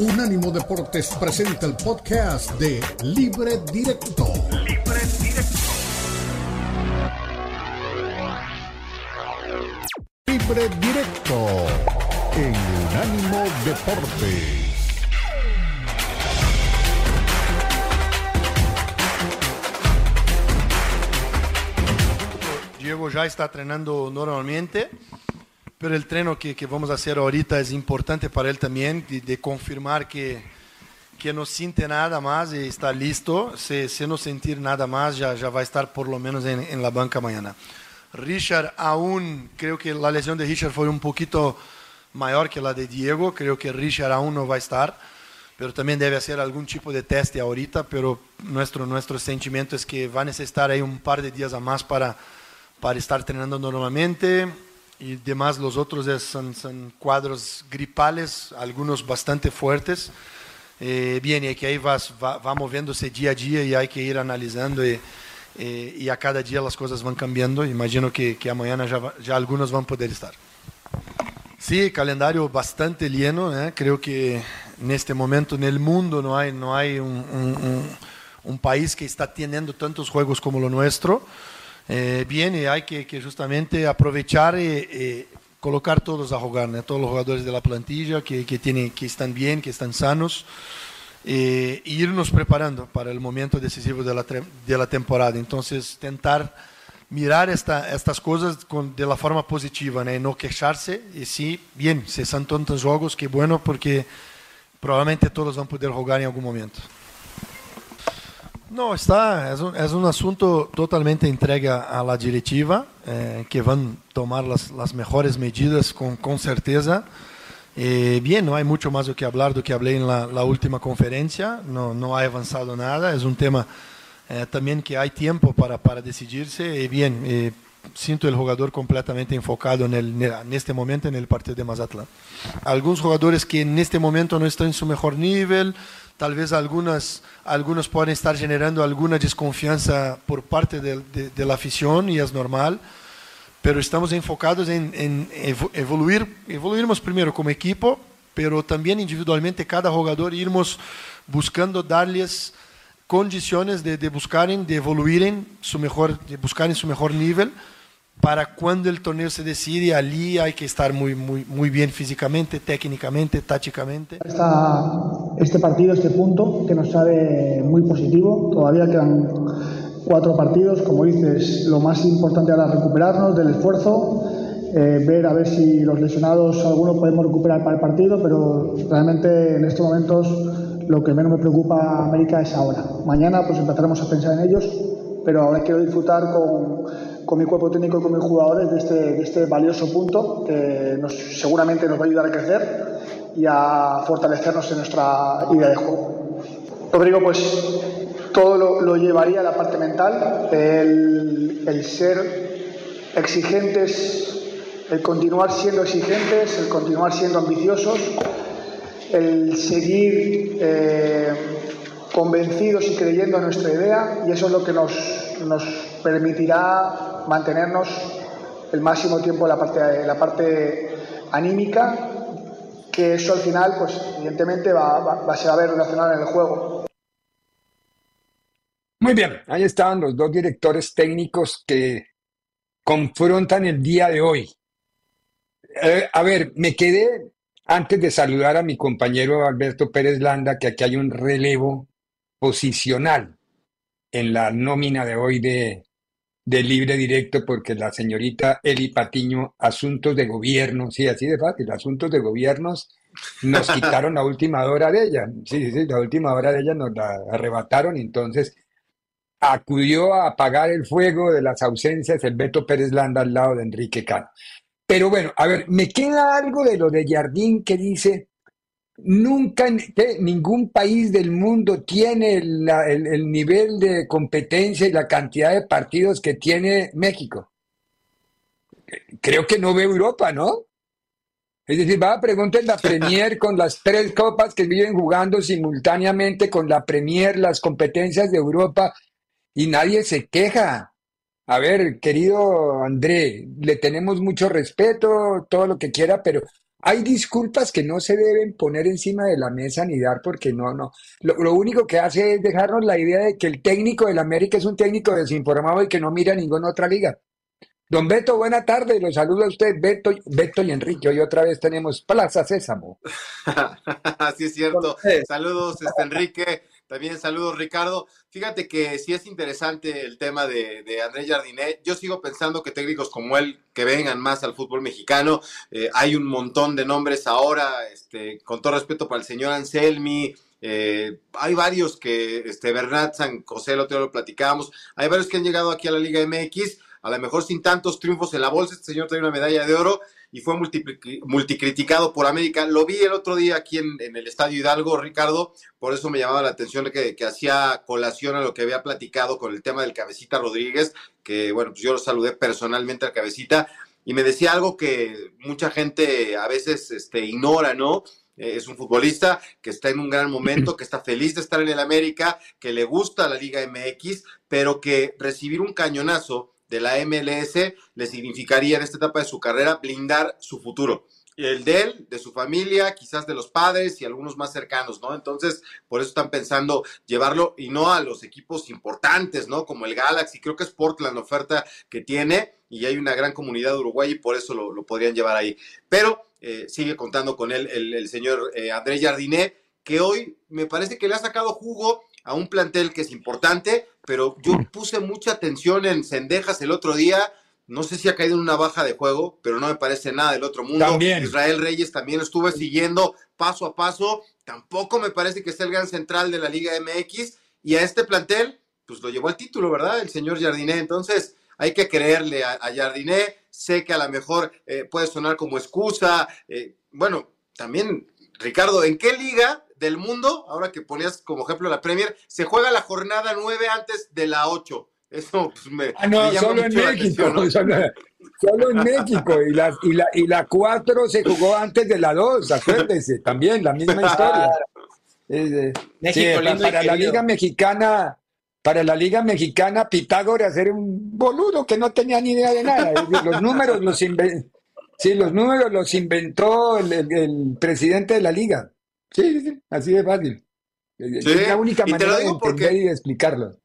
Unánimo Deportes presenta el podcast de Libre Directo. Libre Directo. Libre Directo en Unánimo Deportes. Diego ya está entrenando normalmente, pero el treno que, que vamos a hacer ahorita es importante para él también, de, de confirmar que, que no siente nada más y está listo. Si, si no sentir nada más, ya, ya va a estar por lo menos en, en, la banca mañana. Richard aún, creo que la lesión de Richard fue un poquito mayor que la de Diego, creo que Richard aún no va a estar, pero también debe hacer algún tipo de teste ahorita, pero nuestro, nuestro sentimiento es que va a necesitar ahí un par de días a más para para estar entrenando normalmente y demás los otros son, son, cuadros gripales, algunos bastante fuertes. Eh, bien, y que ahí va, va, va, moviéndose día a día y hay que ir analizando y, eh, y a cada día las cosas van cambiando. Imagino que, que mañana ya, ya algunos van a poder estar. Sí, calendario bastante lleno. ¿eh? Creo que en este momento en el mundo no hay, no hay un, un, un, un país que está teniendo tantos juegos como lo nuestro. Eh, bien, hay que, justamente aprovechar y, y, colocar todos a jugar, ¿no? todos los jugadores de la plantilla que, que, tienen, que están bien, que están sanos, e irnos preparando para el momento decisivo de la, de la temporada. Entonces, tentar mirar esta, estas cosas con, de la forma positiva, ¿no? no quejarse, y sí, bien, si son tantos juegos, que bueno, porque probablemente todos van a poder jugar en algún momento. No, está, es un, es un, totalmente entregue a la directiva, eh, que a tomar las, las mejores medidas con, con certeza. Eh, bien, no hay mucho más do que hablar do que hablé en la, última conferencia, no, no ha avanzado nada, es un tema eh, también que hay tiempo para, para decidirse. Y bien, eh, siento el jugador completamente enfocado en, el, en este momento en el partido de Mazatlán. Algunos jugadores que en este momento no están en su mejor nivel, tal vez algunas, algunos pueden estar generando alguna desconfianza por parte de, de, afición y es normal, pero estamos enfocados en, en evoluir, evoluirmos primero como equipo, pero también individualmente cada jugador irmos buscando darles condiciones de, de buscar, de evoluir su mejor, de buscar en su mejor nivel para cuando el torneo se decide, allí hay que estar muy, muy, muy bien físicamente, técnicamente, tácticamente. Este partido, este punto, que nos sabe muy positivo, todavía quedan cuatro partidos, como dices, lo más importante ahora es recuperarnos del esfuerzo, eh, ver a ver si los lesionados, algunos podemos recuperar para el partido, pero realmente en estos momentos lo que menos me preocupa a América es ahora. Mañana pues empezaremos a pensar en ellos, pero ahora quiero disfrutar con con mi cuerpo técnico y con mis jugadores de este, de este valioso punto que nos, seguramente nos va a ayudar a crecer y a fortalecernos en nuestra idea de juego. Rodrigo, pues todo lo, lo llevaría a la parte mental, el, el, ser exigentes, el continuar siendo exigentes, el continuar siendo ambiciosos, el seguir eh, convencidos y creyendo en nuestra idea y eso es lo que nos, nos permitirá mantenernos el máximo tiempo en la parte, la parte anímica, que eso al final, pues evidentemente va, va, va, se a ver relacionado en el juego. Muy bien, ahí estaban los dos directores técnicos que confrontan el día de hoy. Eh, a ver, me quedé antes de saludar a mi compañero Alberto Pérez Landa, que aquí hay un relevo posicional en la nómina de hoy de, de libre directo porque la señorita Eli Patiño, asuntos de gobierno, sí, así de fácil, asuntos de gobiernos, nos quitaron la última hora de ella. Sí, sí, sí, la última hora de ella nos la arrebataron, entonces acudió a apagar el fuego de las ausencias el Beto Pérez Landa al lado de Enrique Cano. Pero bueno, a ver, me queda algo de lo de Jardín que dice, Nunca ningún país del mundo tiene el, el, el, nivel de competencia y la cantidad de partidos que tiene México. Creo que no ve Europa, ¿no? Es decir, va a preguntar la Premier con las tres copas que viven jugando simultáneamente con la Premier, las competencias de Europa, y nadie se queja. A ver, querido André, le tenemos mucho respeto, todo lo que quiera, pero hay disculpas que no se deben poner encima de la mesa ni dar porque no, no. Lo, lo, único que hace es dejarnos la idea de que el técnico del América es un técnico desinformado y que no mira ninguna otra liga. Don Beto, buena tarde, los saludo a usted, Beto, Beto y Enrique. Hoy otra vez tenemos Plaza Sésamo. Así es cierto. Saludos, este, Enrique. También saludos, Ricardo. Fíjate que sí es interesante el tema de, de Andrés Jardinet. Yo sigo pensando que técnicos como él que vengan más al fútbol mexicano. Eh, hay un montón de nombres ahora, este, con todo respeto para el señor Anselmi, eh, hay varios que, este, Bernat San José, el otro día lo platicábamos, hay varios que han llegado aquí a la Liga MX a lo mejor sin tantos triunfos en la bolsa, este señor trae una medalla de oro y fue multicriticado por América. Lo vi el otro día aquí en, el Estadio Hidalgo, Ricardo, por eso me llamaba la atención que, que, hacía colación a lo que había platicado con el tema del Cabecita Rodríguez, que bueno, pues yo lo saludé personalmente al Cabecita y me decía algo que mucha gente a veces este, ignora, ¿no? Eh, es un futbolista que está en un gran momento, que está feliz de estar en el América, que le gusta la Liga MX, pero que recibir un cañonazo de la MLS le significaría en esta etapa de su carrera blindar su futuro. El de él, de su familia, quizás de los padres y algunos más cercanos, ¿no? Entonces, por eso están pensando llevarlo y no a los equipos importantes, ¿no? Como el Galaxy, creo que es Portland la oferta que tiene y hay una gran comunidad Uruguay y por eso lo, podrían llevar ahí. Pero eh, sigue contando con él el, señor eh, André Jardiné, que hoy me parece que le ha sacado jugo a un plantel que es importante, pero yo puse mucha atención en Cendejas el otro día. No sé si ha caído en una baja de juego, pero no me parece nada del otro mundo. Israel Reyes también estuve siguiendo paso a paso. Tampoco me parece que sea el gran central de la Liga MX. Y a este plantel, pues lo llevó al título, ¿verdad? El señor Jardiné. Entonces, hay que creerle a, Jardiné. Sé que a lo mejor eh, puede sonar como excusa. Eh, bueno, también, Ricardo, ¿en qué liga del mundo, ahora que ponías como ejemplo la Premier, se juega la jornada 9 antes de la 8. Eso pues, me, ah, no, solo en México, solo, en México. Y la, y, la, y la 4 se jugó antes de la 2, acuérdense, también la misma historia. México, para, la Liga Mexicana, para la Liga Mexicana, Pitágoras era un boludo que no tenía ni idea de nada. Los números los inventó, sí, los números los inventó el presidente de la liga. Sí, sí, así de fácil. Es la única manera de entender y de explicarlo.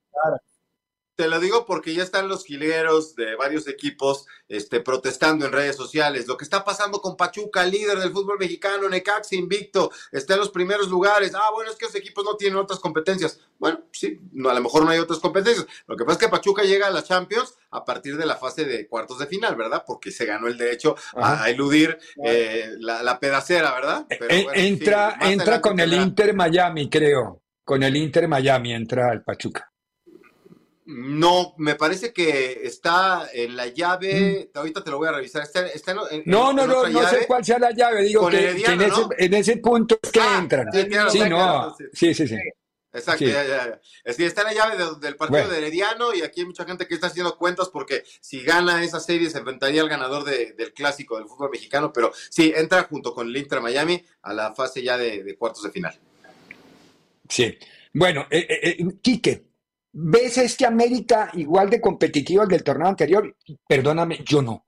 Te lo digo porque ya están los gileros de varios equipos este, protestando en redes sociales. Lo que está pasando con Pachuca, líder del fútbol mexicano, Necaxa invicto, está en los primeros lugares. Ah, bueno, es que los equipos no tienen otras competencias. Bueno, sí, no, a lo mejor no hay otras competencias. Lo que pasa es que Pachuca llega a la Champions a partir de la fase de cuartos de final, ¿verdad? Porque se ganó el derecho a, eludir eh, la, pedacera, ¿verdad? Eh, entra entra con el Inter Miami, creo. Con el Inter Miami entra el Pachuca. No, me parece que está en la llave, mm. ahorita te lo voy a revisar. Está, no, no, no, no sé cuál sea la llave, digo que, en, ese, en, ese, punto es que ah, entran. Sí, no, sí, sí, sí. Exacto, ya, ya, está en la llave del partido de Herediano y aquí hay mucha gente que está haciendo cuentas porque si gana esa serie se enfrentaría al ganador del clásico del fútbol mexicano, pero sí, entra junto con el Inter Miami a la fase ya de, cuartos de final. Sí, bueno, eh, eh, eh Quique, ¿Ves este América igual de competitivo al del torneo anterior? Perdóname, yo no.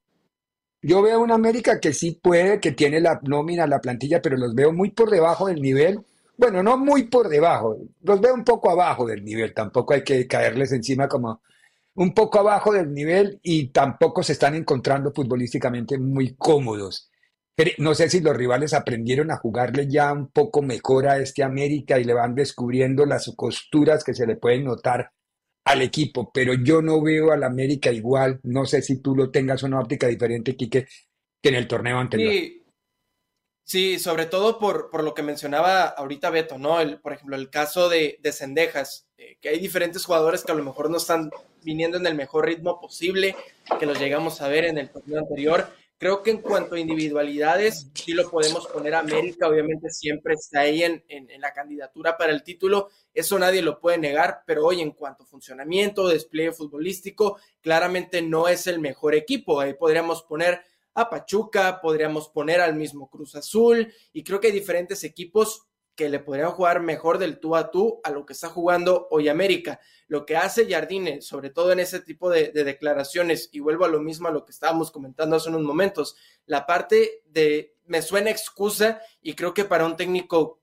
Yo veo una América que sí puede, que tiene la nómina, la plantilla, pero los veo muy por debajo del nivel. Bueno, no muy por debajo, los veo un poco abajo del nivel. Tampoco hay que caerles encima como un poco abajo del nivel y tampoco se están encontrando futbolísticamente muy cómodos. No sé si los rivales aprendieron a jugarle ya un poco mejor a este América y le van descubriendo las costuras que se le pueden notar al equipo, pero yo no veo al América igual, no sé si tú lo tengas una óptica diferente, Quique, que en el torneo anterior. Sí, sobre todo por, por, lo que mencionaba ahorita Beto, ¿no? El, por ejemplo, el caso de, de eh, que hay diferentes jugadores que a lo mejor no están viniendo en el mejor ritmo posible, que los llegamos a ver en el torneo anterior, Creo que en cuanto a individualidades, sí lo podemos poner América, obviamente siempre está ahí en, en, la candidatura para el título, eso nadie lo puede negar, pero hoy en cuanto a funcionamiento, despliegue futbolístico, claramente no es el mejor equipo. Ahí podríamos poner a Pachuca, podríamos poner al mismo Cruz Azul, y creo que hay diferentes equipos que le podrían jugar mejor del tú a tú a lo que está jugando hoy América. Lo que hace Jardine, sobre todo en ese tipo de, declaraciones, y vuelvo a lo mismo a lo que estábamos comentando hace unos momentos, la parte de, me suena excusa y creo que para un técnico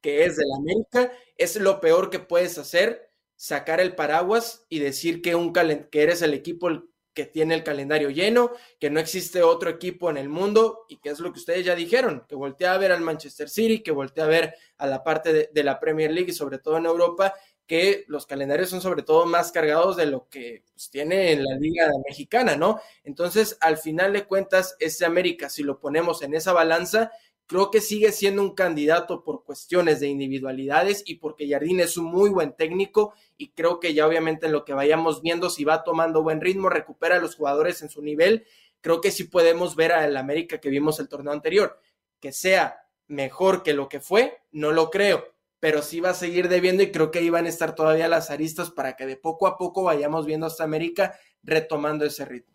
que es del América es lo peor que puedes hacer, sacar el paraguas y decir que, un que eres el equipo que tiene el calendario lleno, que no existe otro equipo en el mundo y que es lo que ustedes ya dijeron, que voltea a ver al Manchester City, que voltea a ver a la parte de, la Premier League y sobre todo en Europa que los calendarios son sobre todo más cargados de lo que pues, tiene en la liga mexicana, ¿no? Entonces, al final de cuentas, ese América, si lo ponemos en esa balanza, creo que sigue siendo un candidato por cuestiones de individualidades y porque Jardín es un muy buen técnico y creo que ya obviamente en lo que vayamos viendo, si va tomando buen ritmo, recupera a los jugadores en su nivel, creo que sí podemos ver al América que vimos el torneo anterior, que sea mejor que lo que fue, no lo creo pero sí va a seguir debiendo y creo que ahí van a estar todavía las aristas para que de poco a poco vayamos viendo hasta América retomando ese ritmo.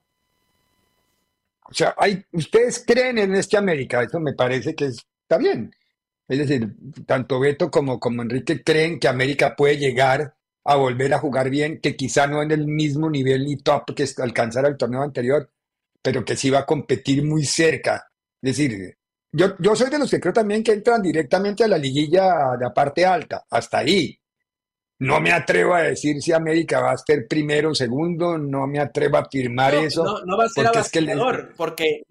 O sea, hay, ustedes creen en este América, eso me parece que está bien. Es decir, tanto Beto como, como Enrique creen que América puede llegar a volver a jugar bien, que quizá no en el mismo nivel ni top que alcanzara el torneo anterior, pero que sí va a competir muy cerca. Es decir, yo, yo soy de los que creo también que entran directamente a la liguilla de la parte alta, hasta ahí. No me atrevo a decir si América va a ser primero o segundo, no me atrevo a afirmar eso. No, no va a ser avasallador, porque,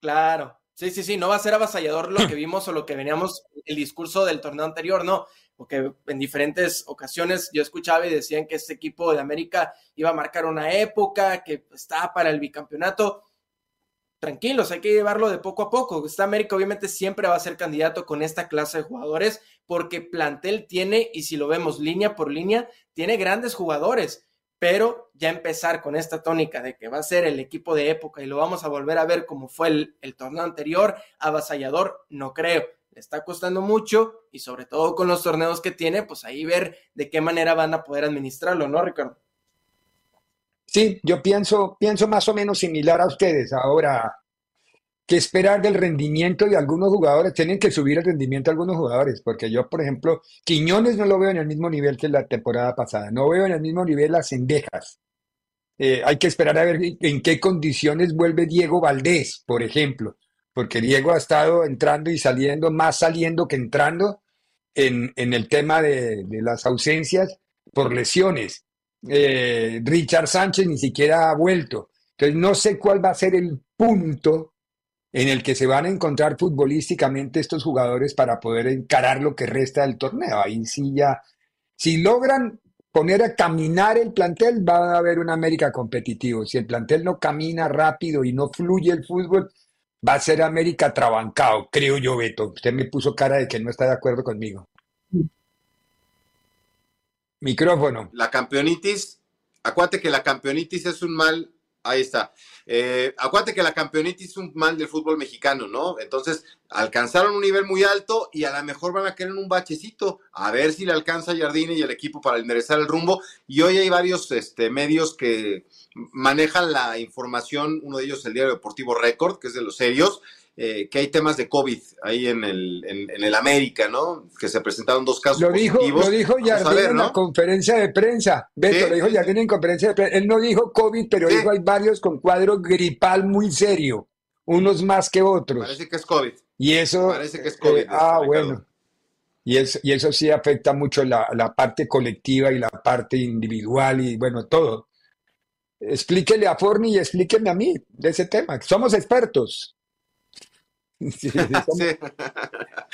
claro, sí, sí, sí, no va a ser avasallador lo que vimos o lo que veníamos, el discurso del torneo anterior, no, porque en diferentes ocasiones yo escuchaba y decían que este equipo de América iba a marcar una época, que estaba para el bicampeonato tranquilos, hay que llevarlo de poco a poco. Esta América obviamente siempre va a ser candidato con esta clase de jugadores porque plantel tiene, y si lo vemos línea por línea, tiene grandes jugadores, pero ya empezar con esta tónica de que va a ser el equipo de época y lo vamos a volver a ver como fue el, el torneo anterior, avasallador, no creo. Le está costando mucho y sobre todo con los torneos que tiene, pues ahí ver de qué manera van a poder administrarlo, ¿no, Ricardo? Sí, yo pienso, pienso más o menos similar a ustedes. Ahora, ¿qué esperar del rendimiento de algunos jugadores? Tienen que subir el rendimiento de algunos jugadores, porque yo, por ejemplo, Quiñones no lo veo en el mismo nivel que la temporada pasada, no veo en el mismo nivel las Cendejas. Eh, hay que esperar a ver en qué condiciones vuelve Diego Valdés, por ejemplo, porque Diego ha estado entrando y saliendo, más saliendo que entrando en, en el tema de, de las ausencias por lesiones. Eh, Richard Sánchez ni siquiera ha vuelto. Entonces no sé cuál va a ser el punto en el que se van a encontrar futbolísticamente estos jugadores para poder encarar lo que resta del torneo. Ahí sí ya, si logran poner a caminar el plantel, va a haber un América competitivo. Si el plantel no camina rápido y no fluye el fútbol, va a ser América trabancado, creo yo, Beto. Usted me puso cara de que no está de acuerdo conmigo. Micrófono. La campeonitis, acuérdate que la campeonitis es un mal, ahí está. Eh, acuérdate que la campeonitis es un mal del fútbol mexicano, ¿no? Entonces, alcanzaron un nivel muy alto y a lo mejor van a querer un bachecito, a ver si le alcanza Jardine y el equipo para enderezar el rumbo. Y hoy hay varios este, medios que manejan la información, uno de ellos el Diario Deportivo Record, que es de los serios, eh, que hay temas de COVID ahí en el, en, el América, ¿no? Que se presentaron dos casos lo dijo, Lo dijo Jardín en la conferencia de prensa. Beto, lo dijo Jardín en conferencia de prensa. Él no dijo COVID, pero dijo hay varios con cuadro gripal muy serio, unos más que otros. Parece que es COVID. Y eso... Parece que es COVID. Eh, ah, bueno. Y eso, y eso sí afecta mucho la, la parte colectiva y la parte individual y bueno, todo. Explíquele a Forni y explíqueme a mí de ese tema. Somos expertos.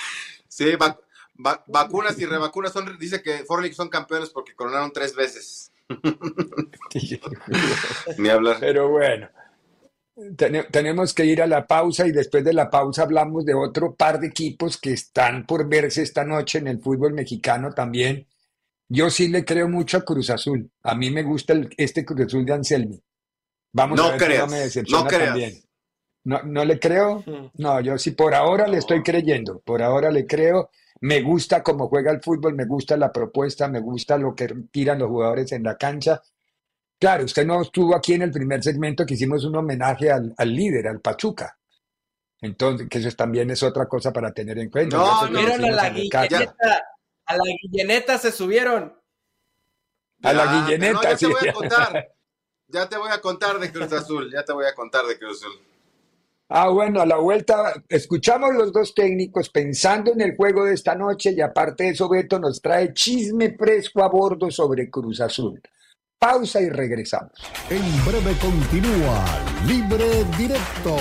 Sí, vacunas y revacunas son, dice que Forlick son campeones porque coronaron tres veces. Ni hablar. Pero bueno, tenemos que ir a la pausa y después de la pausa hablamos de otro par de equipos que están por verse esta noche en el fútbol mexicano también. Yo sí le creo mucho a Cruz Azul. A mí me gusta este Cruz Azul de Anselmi. Vamos a ver creas, me decepciona no creas. también. No, no le creo. No, yo sí por ahora le estoy creyendo. Por ahora le creo. Me gusta cómo juega el fútbol, me gusta la propuesta, me gusta lo que tiran los jugadores en la cancha. Claro, usted no estuvo aquí en el primer segmento que hicimos un homenaje al, líder, al Pachuca. Entonces, que eso también es otra cosa para tener en cuenta. No, no, a la guilleneta. A la guilleneta se subieron. A la guilleneta, sí. Te voy a contar, ya te voy a contar de Cruz Azul. Ya te voy a contar de Cruz Azul. Ya te voy a contar de Cruz Azul. Ah, bueno, a la vuelta escuchamos los dos técnicos pensando en el juego de esta noche y aparte de eso Beto nos trae chisme fresco a bordo sobre Cruz Azul. Pausa y regresamos. En breve continúa Libre Directo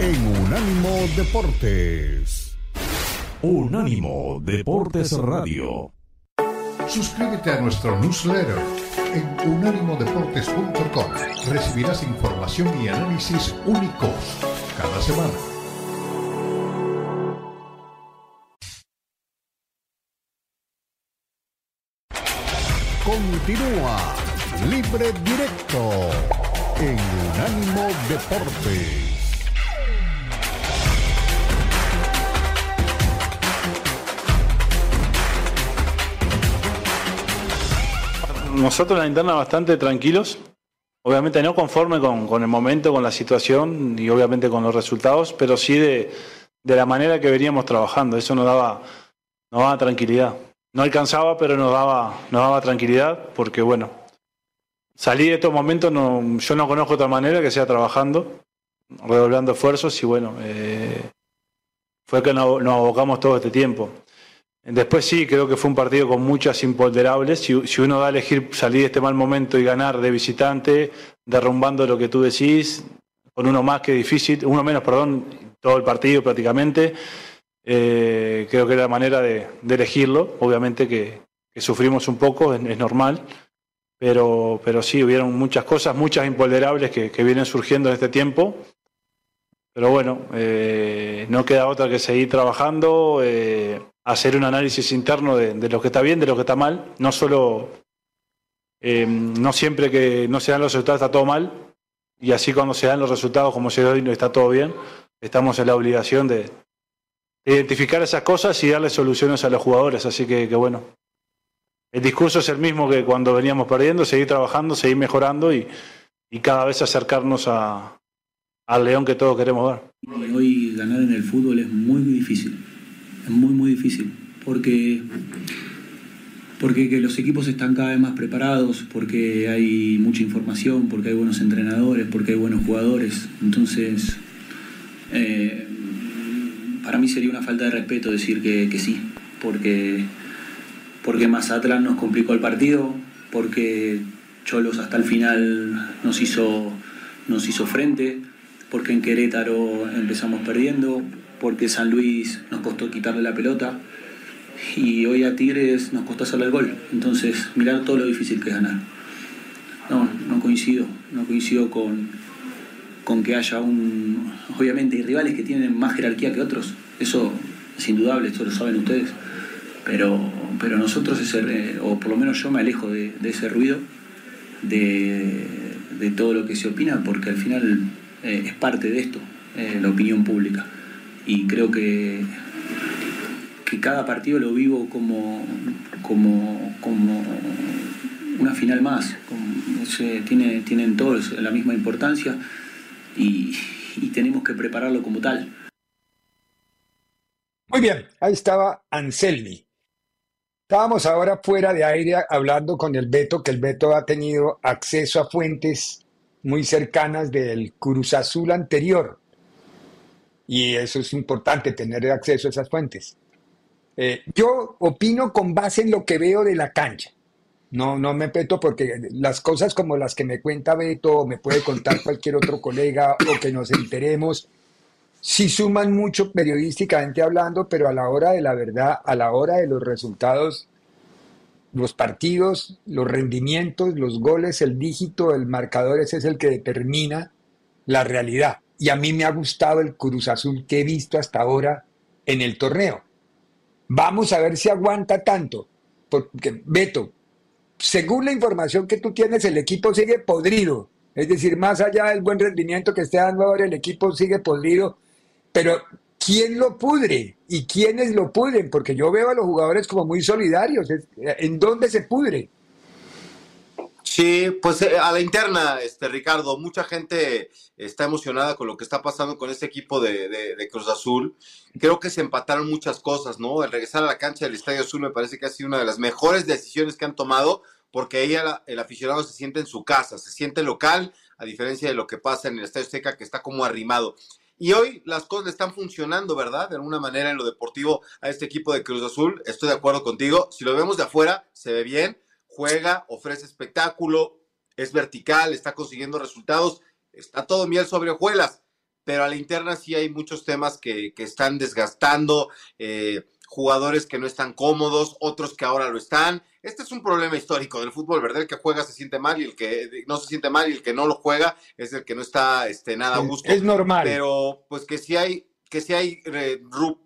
en Unánimo Deportes. Unánimo Deportes Radio. Suscríbete a nuestro newsletter en unánimodeportes.com. Recibirás información y análisis únicos cada semana. Continúa Libre Directo en Unánimo Deportes. Nosotros en la interna bastante tranquilos, obviamente no conforme con, el momento, con la situación y obviamente con los resultados, pero sí de, la manera que veníamos trabajando. Eso nos daba, nos daba tranquilidad. No alcanzaba, pero nos daba, nos daba tranquilidad porque, bueno, salí de estos momentos, no, yo no conozco otra manera que sea trabajando, redoblando esfuerzos y, bueno, eh, fue que nos, nos abocamos todo este tiempo. Después sí, creo que fue un partido con muchas imponderables. Si, uno da a elegir salir de este mal momento y ganar de visitante, derrumbando lo que tú decís, con uno más que difícil, uno menos, perdón, todo el partido prácticamente, eh, creo que era la manera de, elegirlo. Obviamente que, sufrimos un poco, es, normal, pero, pero sí, hubieron muchas cosas, muchas imponderables que, vienen surgiendo en este tiempo. Pero bueno, eh, no queda otra que seguir trabajando. Eh, hacer un análisis interno de, lo que está bien, de lo que está mal, no solo, eh, no siempre que no se dan los resultados está todo mal, y así cuando se dan los resultados como se da hoy no está todo bien, estamos en la obligación de, identificar esas cosas y darle soluciones a los jugadores, así que, bueno, el discurso es el mismo que cuando veníamos perdiendo, seguir trabajando, seguir mejorando y, cada vez acercarnos a, al león que todos queremos ver. Hoy ganar en el fútbol es muy difícil muy, muy difícil, porque, porque que los equipos están cada vez más preparados, porque hay mucha información, porque hay buenos entrenadores, porque hay buenos jugadores. Entonces, eh, para mí sería una falta de respeto decir que, que sí, porque, porque Mazatlán nos complicó el partido, porque Cholos hasta el final nos hizo, nos hizo frente, porque en Querétaro empezamos perdiendo, porque San Luis nos costó quitarle la pelota y hoy a Tigres nos costó hacerle el gol. Entonces, mirar todo lo difícil que es ganar. No, no coincido, no coincido con, con que haya un... Obviamente hay rivales que tienen más jerarquía que otros, eso es indudable, esto lo saben ustedes, pero, pero nosotros, ese, o por lo menos yo me alejo de, ese ruido, de, todo lo que se opina, porque al final eh, es parte de esto, eh, la opinión pública y creo que, que cada partido lo vivo como, como, como una final más. tiene, tienen todos la misma importancia y, tenemos que prepararlo como tal. Muy bien, ahí estaba Anselmi. Estábamos ahora fuera de aire hablando con el Beto, que el Beto ha tenido acceso a fuentes muy cercanas del Cruz Azul anterior. Y eso es importante, tener acceso a esas fuentes. Eh, yo opino con base en lo que veo de la cancha. No, no me peto porque las cosas como las que me cuenta Beto o me puede contar cualquier otro colega o que nos enteremos, sí suman mucho periodísticamente hablando, pero a la hora de la verdad, a la hora de los resultados, los partidos, los rendimientos, los goles, el dígito, el marcador, ese es el que determina la realidad y a mí me ha gustado el Cruz Azul que he visto hasta ahora en el torneo. Vamos a ver si aguanta tanto, porque Beto, según la información que tú tienes, el equipo sigue podrido. Es decir, más allá del buen rendimiento que esté dando ahora, el equipo sigue podrido. Pero, ¿quién lo pudre? ¿Y quiénes lo pudren? Porque yo veo a los jugadores como muy solidarios. ¿En dónde se pudre? Sí, pues eh, a la interna, este Ricardo, mucha gente está emocionada con lo que está pasando con este equipo de, Cruz Azul. Creo que se empataron muchas cosas, ¿no? El regresar a la cancha del Estadio Azul me parece que ha sido una de las mejores decisiones que han tomado, porque ahí el aficionado se siente en su casa, se siente local, a diferencia de lo que pasa en el Estadio Azteca, que está como arrimado. Y hoy las cosas le están funcionando, ¿verdad? De alguna manera en lo deportivo a este equipo de Cruz Azul. Estoy de acuerdo contigo. Si lo vemos de afuera, se ve bien, juega, ofrece espectáculo, es vertical, está consiguiendo resultados, está todo miel sobre hojuelas. Pero a la interna sí hay muchos temas que, que están desgastando. Eh, jugadores que no están cómodos, otros que ahora lo están. Este es un problema histórico del fútbol, ¿verdad? El que juega se siente mal y el que no se siente mal y el que no lo juega es el que no está este, nada a gusto. Es normal. Pero pues que sí hay, que sí hay eh,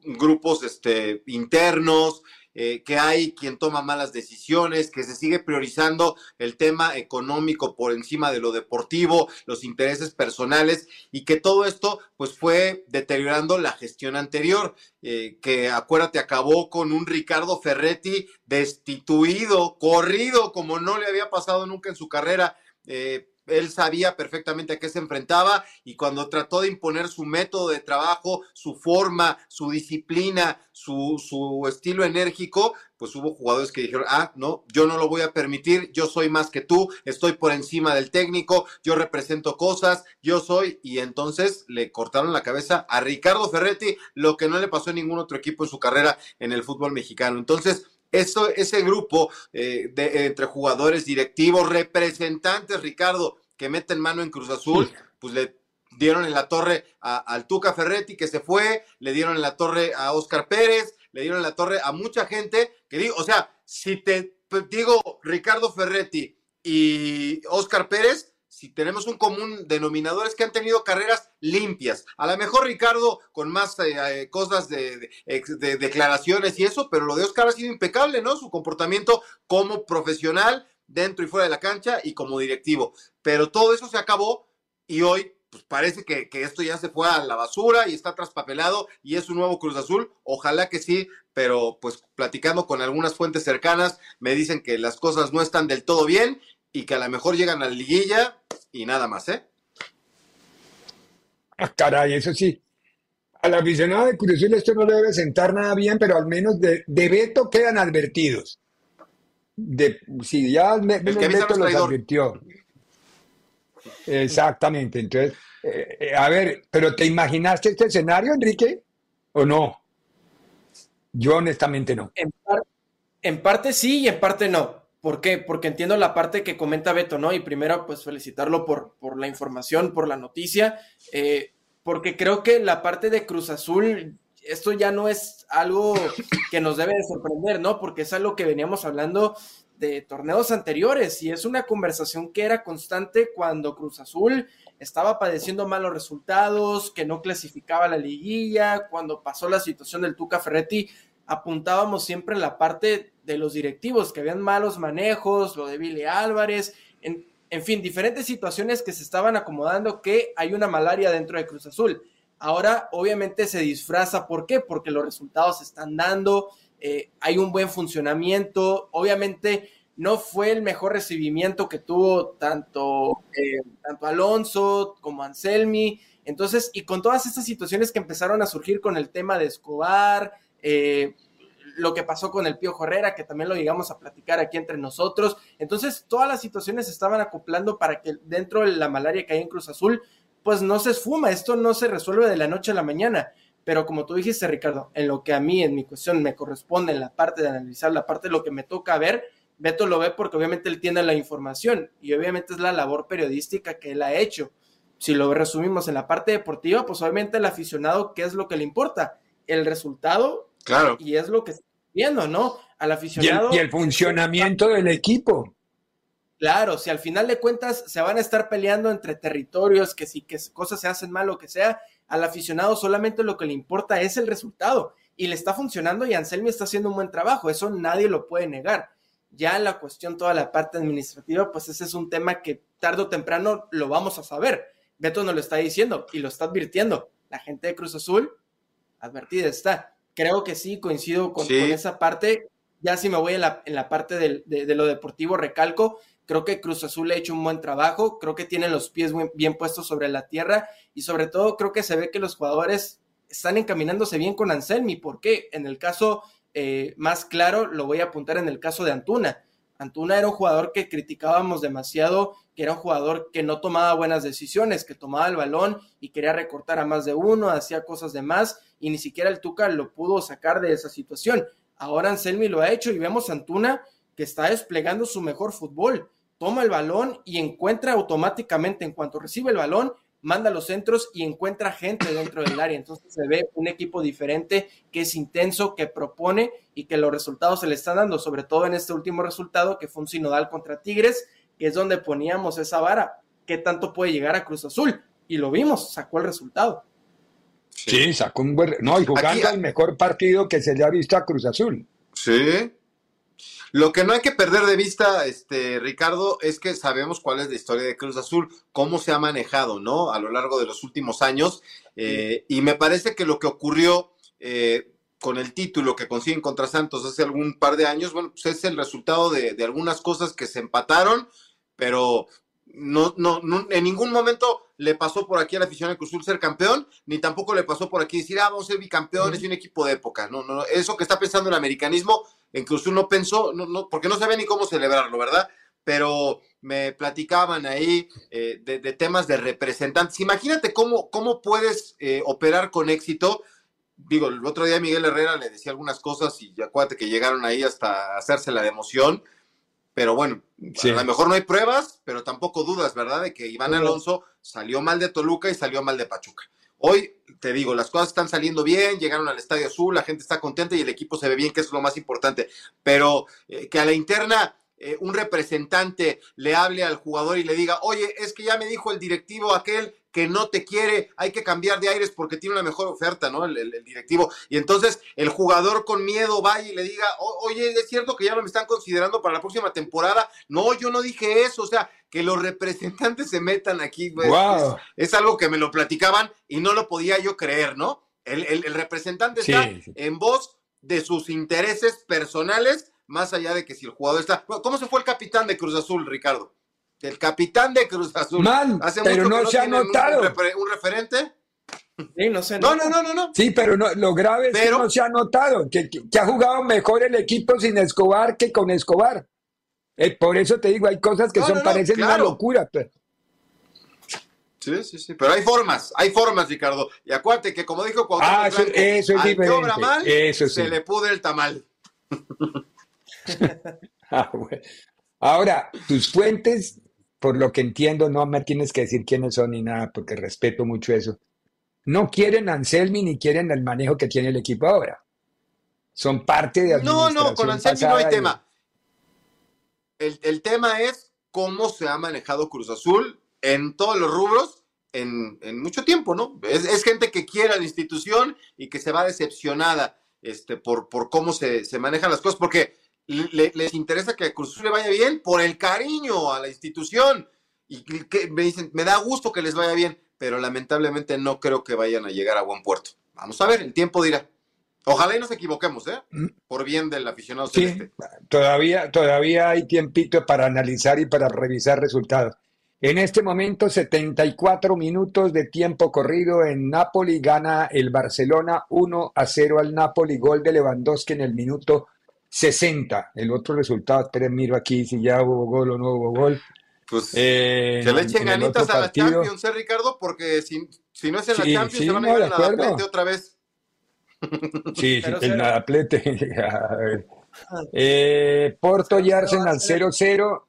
grupos este, internos, eh, que hay quien toma malas decisiones, que se sigue priorizando el tema económico por encima de lo deportivo, los intereses personales y que todo esto pues fue deteriorando la gestión anterior, eh, que acuérdate acabó con un Ricardo Ferretti destituido, corrido como no le había pasado nunca en su carrera. Eh, él sabía perfectamente a qué se enfrentaba y cuando trató de imponer su método de trabajo, su forma, su disciplina, su, su, estilo enérgico, pues hubo jugadores que dijeron, ah, no, yo no lo voy a permitir, yo soy más que tú, estoy por encima del técnico, yo represento cosas, yo soy, y entonces le cortaron la cabeza a Ricardo Ferretti, lo que no le pasó a ningún otro equipo en su carrera en el fútbol mexicano. Entonces, eso, ese grupo eh, de, entre jugadores, directivos, representantes, Ricardo, que meten mano en Cruz Azul, pues le dieron en la torre al Tuca Ferretti que se fue, le dieron en la torre a Oscar Pérez, le dieron en la torre a mucha gente que digo, o sea, si te digo Ricardo Ferretti y Oscar Pérez, si tenemos un común denominador es que han tenido carreras limpias. A lo mejor Ricardo con más eh, eh, cosas de, declaraciones y eso, pero lo de Oscar ha sido impecable, ¿no? Su comportamiento como profesional dentro y fuera de la cancha y como directivo. Pero todo eso se acabó y hoy pues parece que, que, esto ya se fue a la basura y está traspapelado y es un nuevo Cruz Azul. Ojalá que sí, pero pues platicando con algunas fuentes cercanas me dicen que las cosas no están del todo bien y que a lo mejor llegan a la liguilla y nada más, ¿eh? Ah, caray, eso sí. A la aficionado de Cruz Azul esto no le debe sentar nada bien, pero al menos de, de Beto quedan advertidos. De, si ya el Beto los advirtió. Exactamente. Entonces, eh, eh, a ver, pero ¿te imaginaste este escenario, Enrique? ¿O no? Yo honestamente no. En, en parte sí y en parte no. ¿Por qué? Porque entiendo la parte que comenta Beto, ¿no? Y primero, pues felicitarlo por, por la información, por la noticia, eh, porque creo que la parte de Cruz Azul, esto ya no es algo que nos debe de sorprender, ¿no? Porque es algo que veníamos hablando de torneos anteriores y es una conversación que era constante cuando Cruz Azul estaba padeciendo malos resultados, que no clasificaba la liguilla, cuando pasó la situación del Tuca Ferretti, apuntábamos siempre la parte de los directivos, que habían malos manejos, lo de Billy Álvarez, en, en fin, diferentes situaciones que se estaban acomodando que hay una malaria dentro de Cruz Azul. Ahora, obviamente, se disfraza. ¿Por qué? Porque los resultados se están dando, eh, hay un buen funcionamiento. Obviamente, no fue el mejor recibimiento que tuvo tanto, eh, tanto Alonso como Anselmi. Entonces, y con todas estas situaciones que empezaron a surgir con el tema de Escobar, eh, lo que pasó con el Pío Herrera, que también lo llegamos a platicar aquí entre nosotros. Entonces, todas las situaciones se estaban acoplando para que dentro de la malaria que hay en Cruz Azul, pues no se esfuma, esto no se resuelve de la noche a la mañana. Pero como tú dijiste, Ricardo, en lo que a mí, en mi cuestión, me corresponde, en la parte de analizar, la parte de lo que me toca ver, Beto lo ve porque obviamente él tiene la información y obviamente es la labor periodística que él ha hecho. Si lo resumimos en la parte deportiva, pues obviamente el aficionado, ¿qué es lo que le importa? El resultado Claro. Y es lo que está viendo, ¿no? Al aficionado. Y el, funcionamiento del equipo. Claro, si al final de cuentas se van a estar peleando entre territorios, que si que cosas se hacen mal o que sea, al aficionado solamente lo que le importa es el resultado. Y le está funcionando y Anselmi está haciendo un buen trabajo, eso nadie lo puede negar. Ya la cuestión, toda la parte administrativa, pues ese es un tema que tarde o temprano lo vamos a saber. Beto nos lo está diciendo y lo está advirtiendo. La gente de Cruz Azul, advertida está creo que sí, coincido con, esa parte. Ya si me voy en la, en la parte de, lo deportivo, recalco, creo que Cruz Azul ha hecho un buen trabajo, creo que tienen los pies bien, puestos sobre la tierra y sobre todo creo que se ve que los jugadores están encaminándose bien con Anselmi, porque en el caso eh, más claro lo voy a apuntar en el caso de Antuna. Antuna era un jugador que criticábamos demasiado, que era un jugador que no tomaba buenas decisiones, que tomaba el balón y quería recortar a más de uno, hacía cosas de más y ni siquiera el Tuca lo pudo sacar de esa situación. Ahora Anselmi lo ha hecho y vemos a Antuna que está desplegando su mejor fútbol. Toma el balón y encuentra automáticamente, en cuanto recibe el balón, manda los centros y encuentra gente dentro del área. Entonces se ve un equipo diferente que es intenso, que propone y que los resultados se le están dando, sobre todo en este último resultado que fue un sinodal contra Tigres, que es donde poníamos esa vara. ¿Qué tanto puede llegar a Cruz Azul? Y lo vimos, sacó el resultado. Sí, sacó un buen. No, y jugando el mejor partido que se le ha visto a Cruz Azul. Sí, lo que no hay que perder de vista, este, Ricardo, es que sabemos cuál es la historia de Cruz Azul, cómo se ha manejado, ¿no? A lo largo de los últimos años. Eh, y me parece que lo que ocurrió eh, con el título que consiguen contra Santos hace algún par de años, bueno, pues es el resultado de, algunas cosas que se empataron, pero no, no, en ningún momento le pasó por aquí a la afición de Cruz Azul ser campeón, ni tampoco le pasó por aquí decir, ah, vamos a ser bicampeones y un equipo de época. No, no, eso que está pensando el americanismo en usted no pensó, no, no, porque no sabía ni cómo celebrarlo, ¿verdad? Pero me platicaban ahí eh, de, temas de representantes. Imagínate cómo, cómo puedes eh, operar con éxito. Digo, el otro día Miguel Herrera le decía algunas cosas y acuérdate que llegaron ahí hasta hacerse la de emoción. Pero bueno, a lo mejor no hay pruebas, pero tampoco dudas, ¿verdad? De que Iván Alonso salió mal de Toluca y salió mal de Pachuca. Hoy, te digo, las cosas están saliendo bien, llegaron al Estadio Azul, la gente está contenta y el equipo se ve bien, que es lo más importante. Pero eh, que a la interna eh, un representante le hable al jugador y le diga, oye, es que ya me dijo el directivo aquel que no te quiere, hay que cambiar de aires porque tiene una mejor oferta, ¿no? El, directivo. Y entonces el jugador con miedo va y le diga, oye, es cierto que ya no me están considerando para la próxima temporada. No, yo no dije eso, o sea, que los representantes se metan aquí. Pues, es, algo que me lo platicaban y no lo podía yo creer, ¿no? El, representante está en voz de sus intereses personales, más allá de que si el jugador está. ¿Cómo se fue el capitán de Cruz Azul, Ricardo? El capitán de Cruz Azul. Man, pero no, se ha notado. Un, referente? Sí, no, sé, no, no, no, no, Sí, pero no, lo grave es que no se ha notado, que, ha jugado mejor el equipo sin Escobar que con Escobar. Eh, por eso te digo, hay cosas que son parecen una locura. Pero... Sí, sí, sí, pero hay formas, hay formas, Ricardo. Y acuérdate que como dijo Cuauhtémoc ah, eso, eso es diferente. obra mal, eso se le pudre el tamal. ah, bueno. Ahora, tus fuentes por lo que entiendo, no me tienes que decir quiénes son ni nada, porque respeto mucho eso. No quieren a Anselmi ni quieren el manejo que tiene el equipo ahora. Son parte de No, no, con Anselmi no hay tema. El, tema es cómo se ha manejado Cruz Azul en todos los rubros en, mucho tiempo, ¿no? Es, gente que quiere a la institución y que se va decepcionada este, por, por cómo se, se manejan las cosas, porque les interesa que a Cruz Azul le vaya bien por el cariño a la institución. Y que me dicen, me da gusto que les vaya bien, pero lamentablemente no creo que vayan a llegar a buen puerto. Vamos a ver, el tiempo dirá. Ojalá y nos equivoquemos, ¿eh? Mm. Por bien del aficionado sí, Todavía, todavía hay tiempito para analizar y para revisar resultados. En este momento, 74 minutos de tiempo corrido en Napoli, gana el Barcelona 1 a 0 al Napoli, gol de Lewandowski en el minuto 60. El otro resultado, esperen, miro aquí si ya hubo gol o no hubo gol. Pues eh, que le echen ganitas a la Champions, ¿eh, Ricardo? Porque si, si no es en la Champions, se van a ir al Nadaplete otra vez. Sí, sí el Nadaplete. eh, Porto y Arsenal 0-0.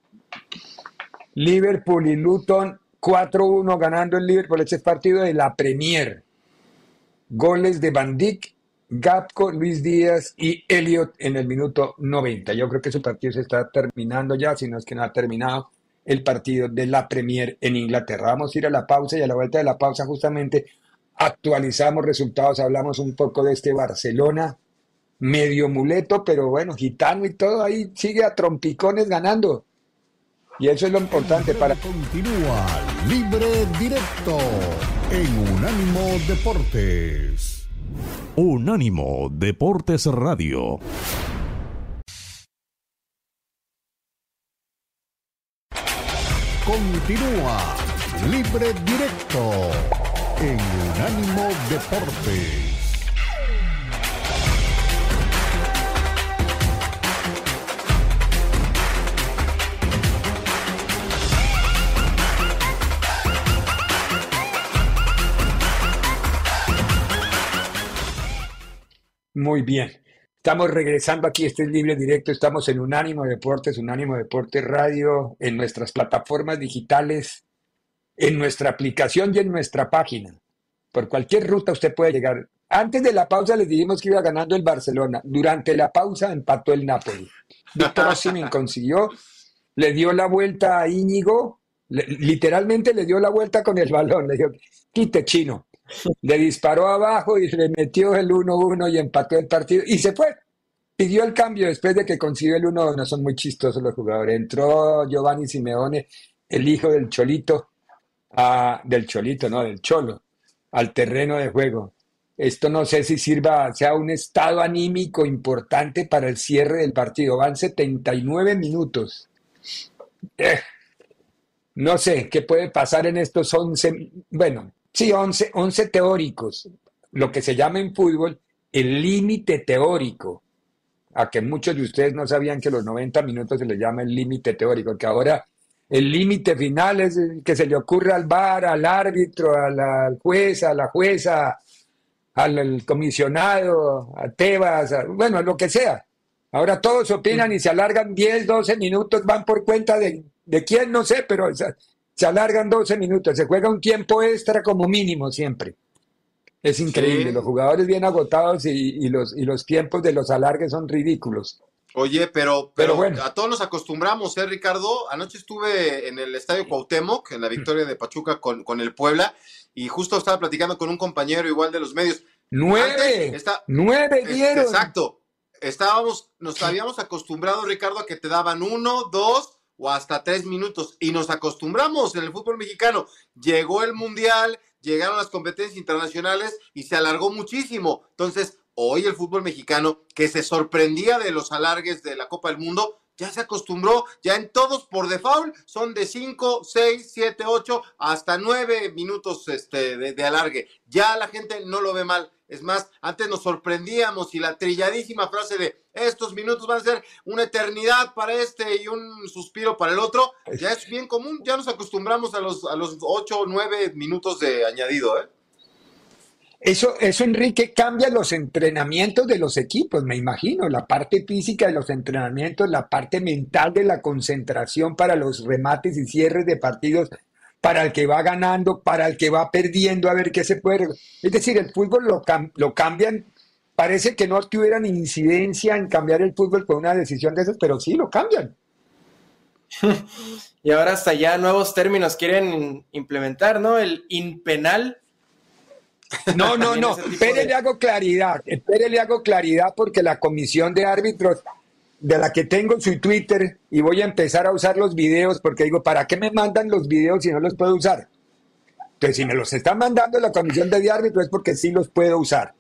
Liverpool y Luton 4-1 ganando el Liverpool. Este es partido de la Premier. Goles de Van Dijk Gapco, Luis Díaz y Elliot en el minuto 90. Yo creo que ese partido se está terminando ya, si no es que no ha terminado el partido de la Premier en Inglaterra. Vamos a ir a la pausa y a la vuelta de la pausa justamente actualizamos resultados, hablamos un poco de este Barcelona, medio muleto, pero bueno, gitano y todo ahí sigue a trompicones ganando. Y eso es lo importante para... Continúa libre directo en Unánimo Deportes. Unánimo Deportes Radio. Continúa Libre Directo en Unánimo Deportes. Muy bien. Estamos regresando aquí, este es Libre Directo, estamos en Unánimo Deportes, Unánimo Deportes Radio, en nuestras plataformas digitales, en nuestra aplicación y en nuestra página. Por cualquier ruta usted puede llegar. Antes de la pausa les dijimos que iba ganando el Barcelona. Durante la pausa empató el Napoli. Víctor consiguió, le dio la vuelta a Íñigo, literalmente le dio la vuelta con el balón, le dijo, quite chino. Le disparó abajo y le metió el 1-1 y empató el partido y se fue. Pidió el cambio después de que consiguió el 1-1. Son muy chistosos los jugadores. Entró Giovanni Simeone, el hijo del Cholito, del Cholito, no, del Cholo, al terreno de juego. Esto no sé si sirva, sea un estado anímico importante para el cierre del partido. Van 79 minutos. Eh, no sé qué puede pasar en estos 11, bueno, sí, 11, 11 teóricos, lo que se llama en fútbol el límite teórico. A que muchos de ustedes no sabían que los 90 minutos se le llama el límite teórico, que ahora el límite final es el que se le ocurre al bar, al árbitro, a la jueza, a la jueza, al comisionado, a Tebas, bueno, a lo que sea. Ahora todos opinan y se alargan 10, 12 minutos, van por cuenta de, de quién, no sé, pero se, alargan 12 minutos, se juega un tiempo extra como mínimo siempre. Es increíble, los jugadores bien agotados y, los, y los tiempos de los alargues son ridículos. Oye, pero, pero, bueno. a todos nos acostumbramos, ¿eh, Ricardo? Anoche estuve en el Estadio Cuauhtémoc, en la victoria de Pachuca con, con el Puebla, y justo estaba platicando con un compañero igual de los medios. ¡Nueve! ¡Nueve dieron! Exacto. Estábamos, nos habíamos acostumbrado, Ricardo, a que te daban uno, dos o hasta tres minutos, y nos acostumbramos en el fútbol mexicano. Llegó el Mundial, llegaron las competencias internacionales y se alargó muchísimo. Entonces, hoy el fútbol mexicano, que se sorprendía de los alargues de la Copa del Mundo, ya se acostumbró, ya en todos por default son de 5, 6, 7, 8, hasta 9 minutos este, de, de, alargue. Ya la gente no lo ve mal. Es más, antes nos sorprendíamos y la trilladísima frase de estos minutos van a ser una eternidad para este y un suspiro para el otro, ya es bien común, ya nos acostumbramos a los, a los 8 o 9 minutos de añadido, ¿eh? Eso, eso, Enrique, cambia los entrenamientos de los equipos, me imagino, la parte física de los entrenamientos, la parte mental de la concentración para los remates y cierres de partidos, para el que va ganando, para el que va perdiendo, a ver qué se puede. Es decir, el fútbol lo, lo cambian, parece que no tuvieran incidencia en cambiar el fútbol con una decisión de esas, pero sí lo cambian. y ahora hasta ya nuevos términos quieren implementar, ¿no? El impenal no, no, no. Espere, le hago claridad. Espere, le hago claridad porque la comisión de árbitros de la que tengo su Twitter y voy a empezar a usar los videos porque digo, ¿para qué me mandan los videos si no los puedo usar? Entonces, si me los están mandando la comisión de árbitros es porque sí los puedo usar.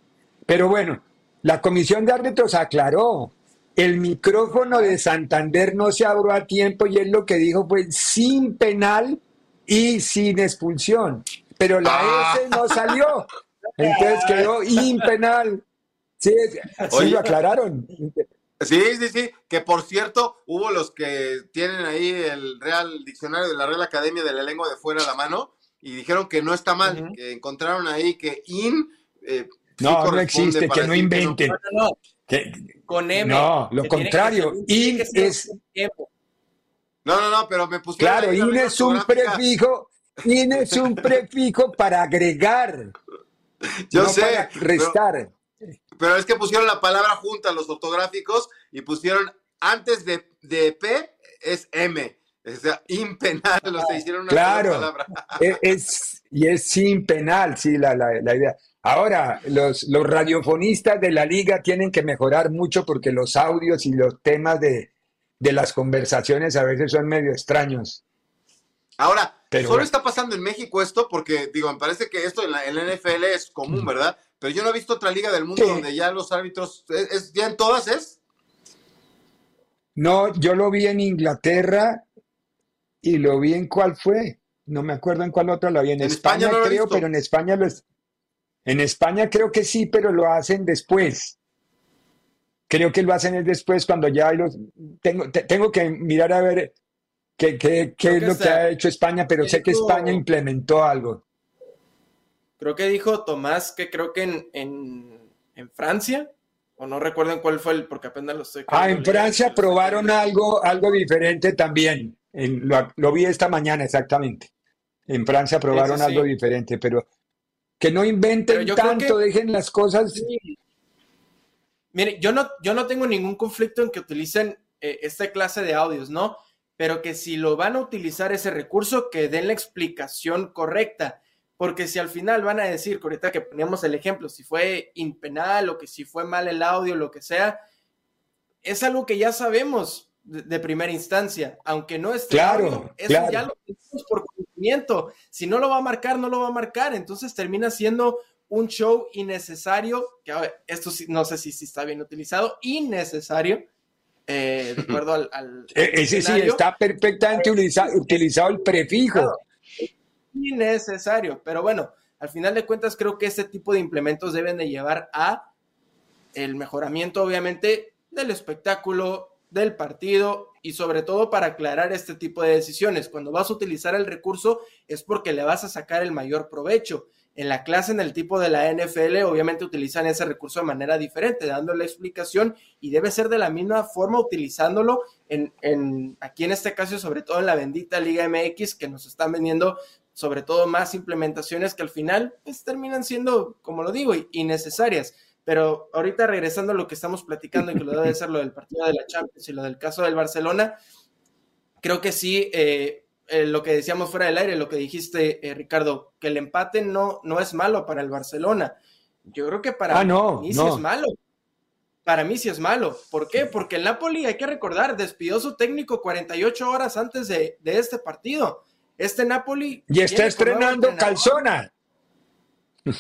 Pero bueno, la comisión de árbitros aclaró. El micrófono de Santander no se abrió a tiempo y él lo que dijo fue sin penal y sin expulsión pero la ah. S no salió. Entonces quedó impenal. Sí, sí lo aclararon. Sí, sí, sí, que por cierto, hubo los que tienen ahí el Real Diccionario de la Real Academia de la Lengua de Fuera a la mano y dijeron que no está mal, que encontraron ahí que in... Eh, no, no existe, que no inventen. No, Con M. No, lo contrario, in es... No, no, no, pero me pusieron... Claro, in es un prefijo Tienes un prefijo para agregar. Yo sé. restar. Pero, es que pusieron la palabra junta los ortográficos y pusieron antes de, de P es M. O sea, impenal, los hicieron una claro, palabra. E, es, y es sin penal, sí, la, la, idea. Ahora, los, los radiofonistas de la liga tienen que mejorar mucho porque los audios y los temas de, de las conversaciones a veces son medio extraños. Ahora, solo está pasando en México esto porque, digo, me parece que esto en la, NFL es común, ¿verdad? Pero yo no he visto otra liga del mundo donde ya los árbitros, ¿es, ¿ya en todas es? No, yo lo vi en Inglaterra y lo vi en cuál fue. No me acuerdo en cuál otra lo vi. En, España, creo, pero en España lo es. En España creo que sí, pero lo hacen después. Creo que lo hacen después cuando ya los tengo, tengo que mirar a ver qué, es lo que ha hecho España, pero sé que España implementó algo. Creo que dijo Tomás que creo que en, en, Francia o no recuerden cuál fue el, porque apenas lo estoy. Ah, en Francia probaron algo, algo diferente también. lo, vi esta mañana exactamente. En Francia probaron algo diferente, pero que no inventen tanto, dejen las cosas. Mire, yo no, yo no tengo ningún conflicto en que utilicen eh, esta clase de audios, ¿no? Pero que si lo van a utilizar ese recurso, que den la explicación correcta porque si al final van a decir, ahorita que poníamos el ejemplo, si fue impenal o que si fue mal el audio, lo que sea, es algo que ya sabemos de, primera instancia, aunque no esté claro, eso ya lo tenemos por conocimiento. Si no lo va a marcar, no lo va a marcar. Entonces termina siendo un show innecesario, que esto no sé si, si está bien utilizado, innecesario. Eh, de acuerdo al, Ese sí está perfectamente utilizado, el prefijo innecesario. Pero bueno, al final de cuentas creo que este tipo de implementos deben de llevar a el mejoramiento, obviamente, del espectáculo, del partido y sobre todo para aclarar este tipo de decisiones. Cuando vas a utilizar el recurso es porque le vas a sacar el mayor provecho. En la clase, en el tipo de la NFL, obviamente utilizan ese recurso de manera diferente, dándole explicación y debe ser de la misma forma utilizándolo en, en, aquí en este caso, sobre todo en la bendita Liga MX, que nos están vendiendo sobre todo más implementaciones que al final pues, terminan siendo, como lo digo, innecesarias. Pero ahorita regresando a lo que estamos platicando y que lo debe ser lo del partido de la Champions y lo del caso del Barcelona, creo que sí, eh, eh, lo que decíamos fuera del aire, lo que dijiste, eh, Ricardo, que el empate no, no es malo para el Barcelona. Yo creo que para ah, no, mí sí es malo. Para mí sí es malo. ¿Por qué? Porque el Napoli, hay que recordar, despidió su técnico 48 horas antes de, de este partido. Este Napoli. Y está estrenando calzona.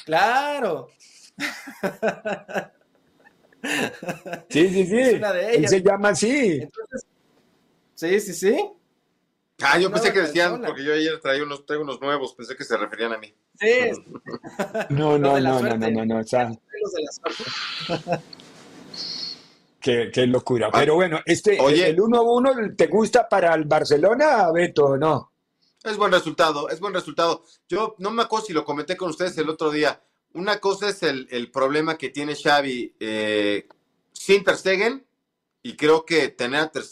Claro. sí, sí, sí. se llama así. sí, sí, sí. Ah, yo pensé que decían, porque yo ayer traía unos, traigo unos nuevos, pensé que se referían a mí. Sí. no, no, no, no, no, no, no, o sea, qué, qué, locura. Pero bueno, este, Oye, el 1-1, ¿te gusta para el Barcelona, Beto, no? Es buen resultado, es buen resultado. Yo no me acuerdo si lo comenté con ustedes el otro día. Una cosa es el, problema que tiene Xavi eh, sin Ter Stegen, y creo que tener a Ter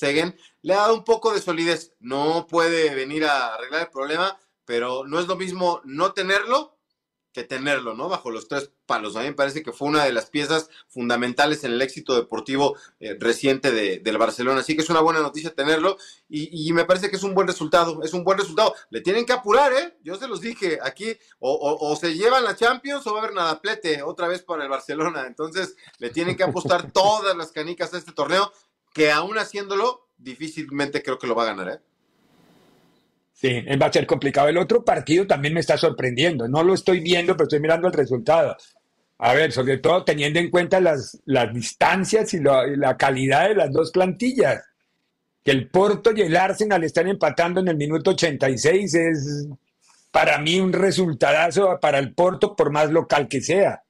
le ha dado un poco de solidez. No puede venir a arreglar el problema, pero no es lo mismo no tenerlo que tenerlo, ¿no? Bajo los tres palos. A mí me parece que fue una de las piezas fundamentales en el éxito deportivo eh, reciente de, del Barcelona. Así que es una buena noticia tenerlo y, me parece que es un buen resultado. Es un buen resultado. Le tienen que apurar, ¿eh? Yo se los dije aquí, o, se llevan la Champions o va a haber nada plete otra vez para el Barcelona. Entonces le tienen que apostar todas las canicas a este torneo, que aún haciéndolo, difícilmente creo que lo va a ganar, ¿eh? Sí, va a ser complicado. El otro partido también me está sorprendiendo. No lo estoy viendo, pero estoy mirando el resultado. A ver, sobre todo teniendo en cuenta las, las distancias y, la calidad de las dos plantillas. Que el Porto y el Arsenal están empatando en el minuto 86 es para mí un resultadazo para el Porto, por más local que sea.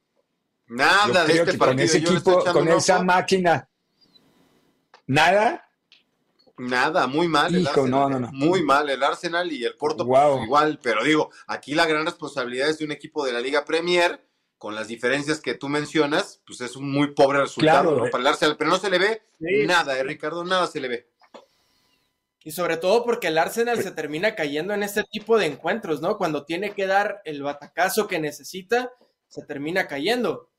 Nada de este Con ese equipo, con esa máquina. Nada. Nada, muy mal. el Arsenal, Muy mal el Arsenal y el Porto pues, igual, pero digo, aquí la gran responsabilidad es de un equipo de la Liga Premier, con las diferencias que tú mencionas, pues es un muy pobre resultado ¿no? Eh. para el Arsenal, pero no se le ve nada, ¿eh, Ricardo? Nada se le ve. Y sobre todo porque el Arsenal se termina cayendo en este tipo de encuentros, ¿no? Cuando tiene que dar el batacazo que necesita, se termina cayendo.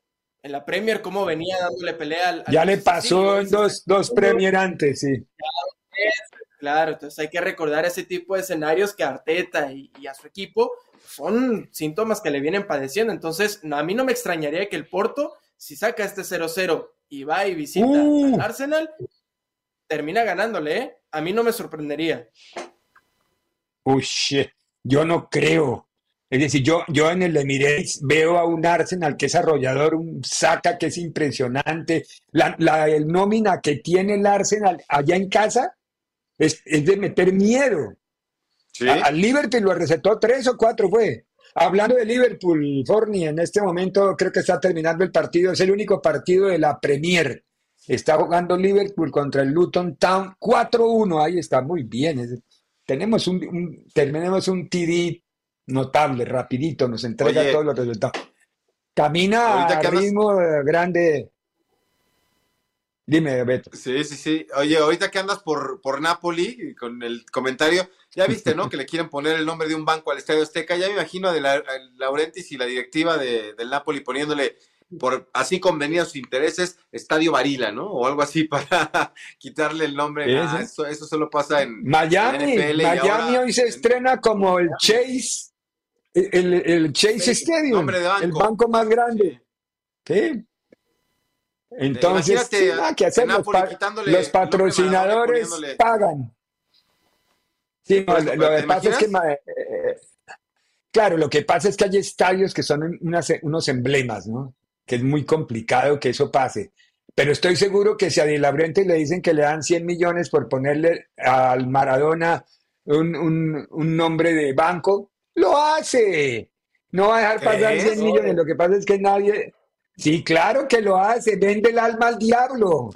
En la Premier, ¿cómo venía dándole pelea al. ya le pasó en dos, dos Premier antes, sí. Claro, entonces hay que recordar ese tipo de escenarios que Arteta y, a su equipo son síntomas que le vienen padeciendo. Entonces, a mí no me extrañaría que el Porto, si saca este 0-0 y va y visita uh. al Arsenal, termina ganándole, ¿eh? A mí no me sorprendería. Uy, yo no creo. Es decir, yo, yo en el Emirates veo a un Arsenal que es arrollador, un saca que es impresionante. La, la el nómina que tiene el Arsenal allá en casa es, de meter miedo. Al Liverpool lo recetó tres o cuatro, fue. Hablando de Liverpool, Forni, en este momento creo que está terminando el partido, es el único partido de la Premier. Está jugando Liverpool contra el Luton Town 4-1, ahí está, muy bien. tenemos un, tenemos un TD notable, rapidito, nos entrega todos los resultados. Camina a ritmo grande Dime, Beto. Sí, sí, sí. Oye, ahorita que andas por, por Napoli, con el comentario, ya viste, ¿no? que le quieren poner el nombre de un banco al Estadio Azteca. Ya me imagino a de la, Laurentis y la directiva de, del Napoli poniéndole por así convenir sus intereses, Estadio Varila, ¿no? O algo así para quitarle el nombre. Ah, eso, eso solo pasa en Miami. Miami hoy se estrena como el Chase, el, el Chase Stadium, el banco más grande. ¿Qué? Entonces, ¿qué hacer? Los, patrocinadores pagan. Sí, lo, que pasa es que, eh, claro, lo que pasa es que hay estadios que son unos emblemas, ¿no? Que es muy complicado que eso pase. Pero estoy seguro que si a Di Laurenti le dicen que le dan 100 millones por ponerle al Maradona un, un nombre de banco, lo hace. No va a dejar pasar 100 millones. Lo que pasa es que nadie, Sí, claro que lo hace, vende el alma al diablo.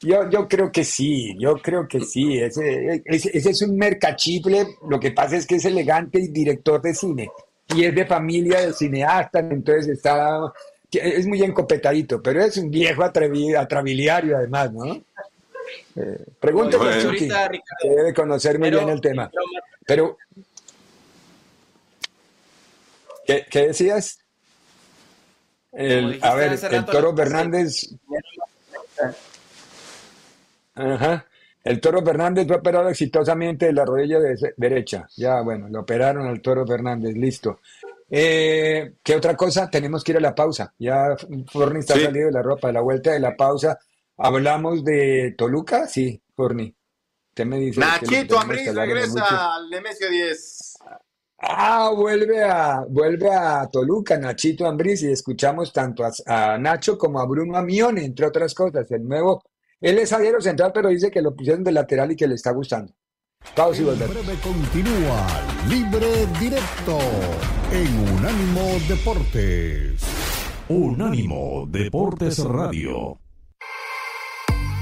yo, yo creo que sí, yo creo que sí. Ese, ese, es un mercachible, lo que pasa es que es elegante y director de cine. Y es de familia de cineastas, entonces está, es muy encopetadito, pero es un viejo atrevido, atrabiliario además, ¿no? Eh, pregúntale a Chucky, que debe conocer muy bien el tema. Pero ¿Qué, decías? El, a ver, el Toro Fernández. Ajá. El Toro Fernández fue operado exitosamente de la rodilla derecha. Ya, bueno, lo operaron al Toro Fernández, listo. Eh, ¿Qué otra cosa? Tenemos que ir a la pausa. Ya Forni está salido de la ropa, de la vuelta de la pausa. Hablamos de Toluca, sí, Forni. Usted me dice. Nachito Ambriz regresa al Nemesio 10. Ah, vuelve a, vuelve a Toluca, Nachito Ambriz, y escuchamos tanto a, Nacho como a Bruno Amione, entre otras cosas. El nuevo, él es zaguero central, pero dice que lo pusieron de lateral y que le está gustando. Pausa y volver. breve continúa Libre Directo en Unánimo Deportes. Unánimo Deportes Radio.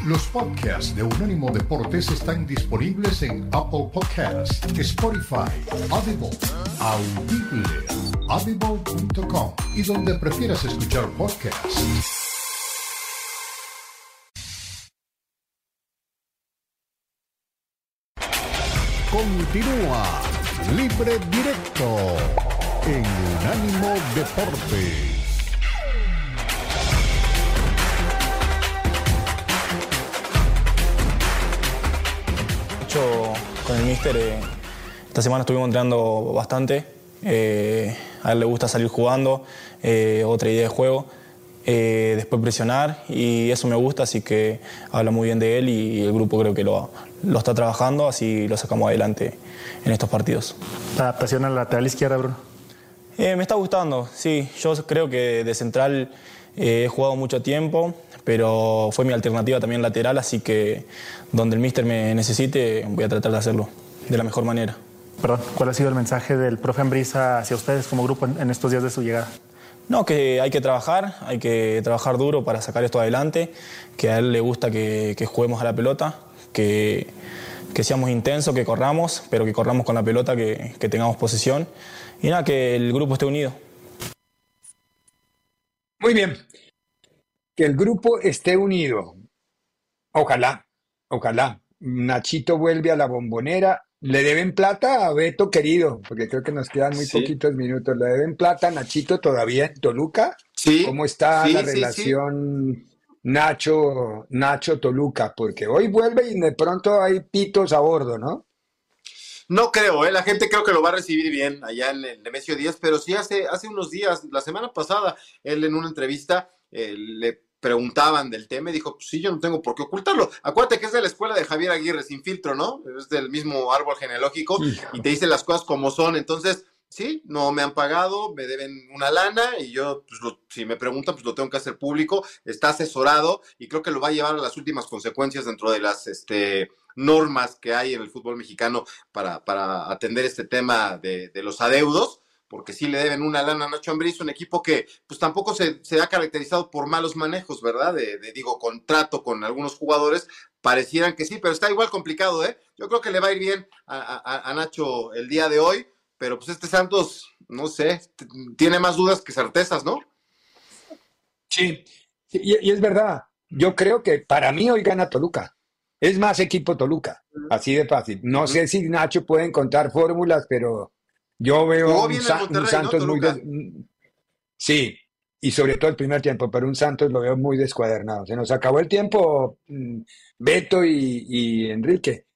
Los podcasts de Unánimo Deportes están disponibles en Apple Podcasts, Spotify, Audible, Audible, audible.com y donde prefieras escuchar podcasts. Continúa Libre Directo en Unánimo Deportes. Con el míster. Eh, esta semana estuvimos entrenando bastante. Eh, a él le gusta salir jugando, eh, otra idea de juego. después presionar y eso me gusta, así que habla muy bien de él y el grupo creo que lo, lo está trabajando, así lo sacamos adelante en estos partidos. ¿La adaptación al lateral izquierda, Bruno? me está gustando, sí. Yo creo que de central he jugado mucho tiempo, pero fue mi alternativa también lateral, así que donde el míster me necesite voy a tratar de hacerlo de la mejor manera. Perdón, ¿cuál ha sido el mensaje del profe Ambrisa hacia ustedes como grupo en estos días de su llegada? No, que hay que trabajar, hay que trabajar duro para sacar esto adelante, que a él le gusta que, juguemos a la pelota, que, que, seamos intensos, que corramos, pero que corramos con la pelota, que, que tengamos posesión y nada, que el grupo esté unido. Muy bien, que el grupo esté unido. Ojalá, ojalá. Nachito vuelve a la bombonera. Le deben plata a Beto querido, porque creo que nos quedan muy poquitos minutos. Le deben plata a Nachito todavía en Toluca. Sí. ¿Cómo está la relación Nacho, Nacho Toluca? Porque hoy vuelve y de pronto hay pitos a bordo, ¿no? No creo, ¿eh? la gente creo que lo va a recibir bien allá en el Nemesio 10, pero sí hace, hace unos días, la semana pasada, él en una entrevista eh, le preguntaban del tema y dijo, pues sí, yo no tengo por qué ocultarlo. Acuérdate que es de la escuela de Javier Aguirre, sin filtro, ¿no? Es del mismo árbol genealógico y te dice las cosas como son. Entonces, sí, no me han pagado, me deben una lana y yo, pues, si me preguntan, pues lo tengo que hacer público. Está asesorado y creo que lo va a llevar a las últimas consecuencias dentro de las este, normas que hay en el fútbol mexicano para, para atender este tema de, los adeudos porque sí le deben una lana a Nacho Ambriz, un equipo que pues tampoco se, ha caracterizado por malos manejos, ¿verdad? De, digo, contrato con algunos jugadores, parecieran que sí, pero está igual complicado, ¿eh? Yo creo que le va a ir bien a, Nacho el día de hoy, pero pues este Santos, no sé, tiene más dudas que certezas, ¿no? Sí, y, es verdad. Yo creo que para mí hoy gana Toluca. Es más equipo Toluca, así de fácil. No sé si Nacho puede encontrar fórmulas, pero yo veo un, Santos muy... Sí, y sobre todo el primer tiempo, pero un Santos lo veo muy descuadernado. Se nos acabó el tiempo, mm, Beto y, Enrique.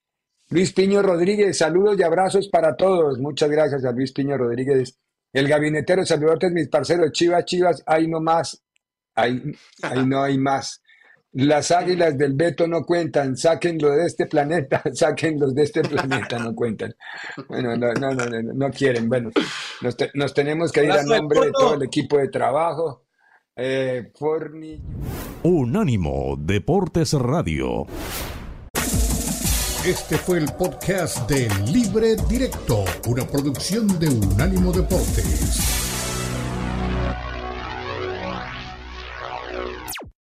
Luis Piño Rodríguez, saludos y abrazos para todos. Muchas gracias a Luis Piño Rodríguez. El gabinetero, saludos mis parceros, Chivas, Chivas, ahí no más, ahí, ahí no hay más. Las águilas del Beto no cuentan, sáquenlo de este planeta, sáquenlos de este planeta, no cuentan. Bueno, no, no, no, no, quieren. Bueno, nos, tenemos que ir a nombre de todo el equipo de trabajo. Eh, Unánimo Deportes Radio. Este fue el podcast de Libre Directo, una producción de Unánimo Deportes.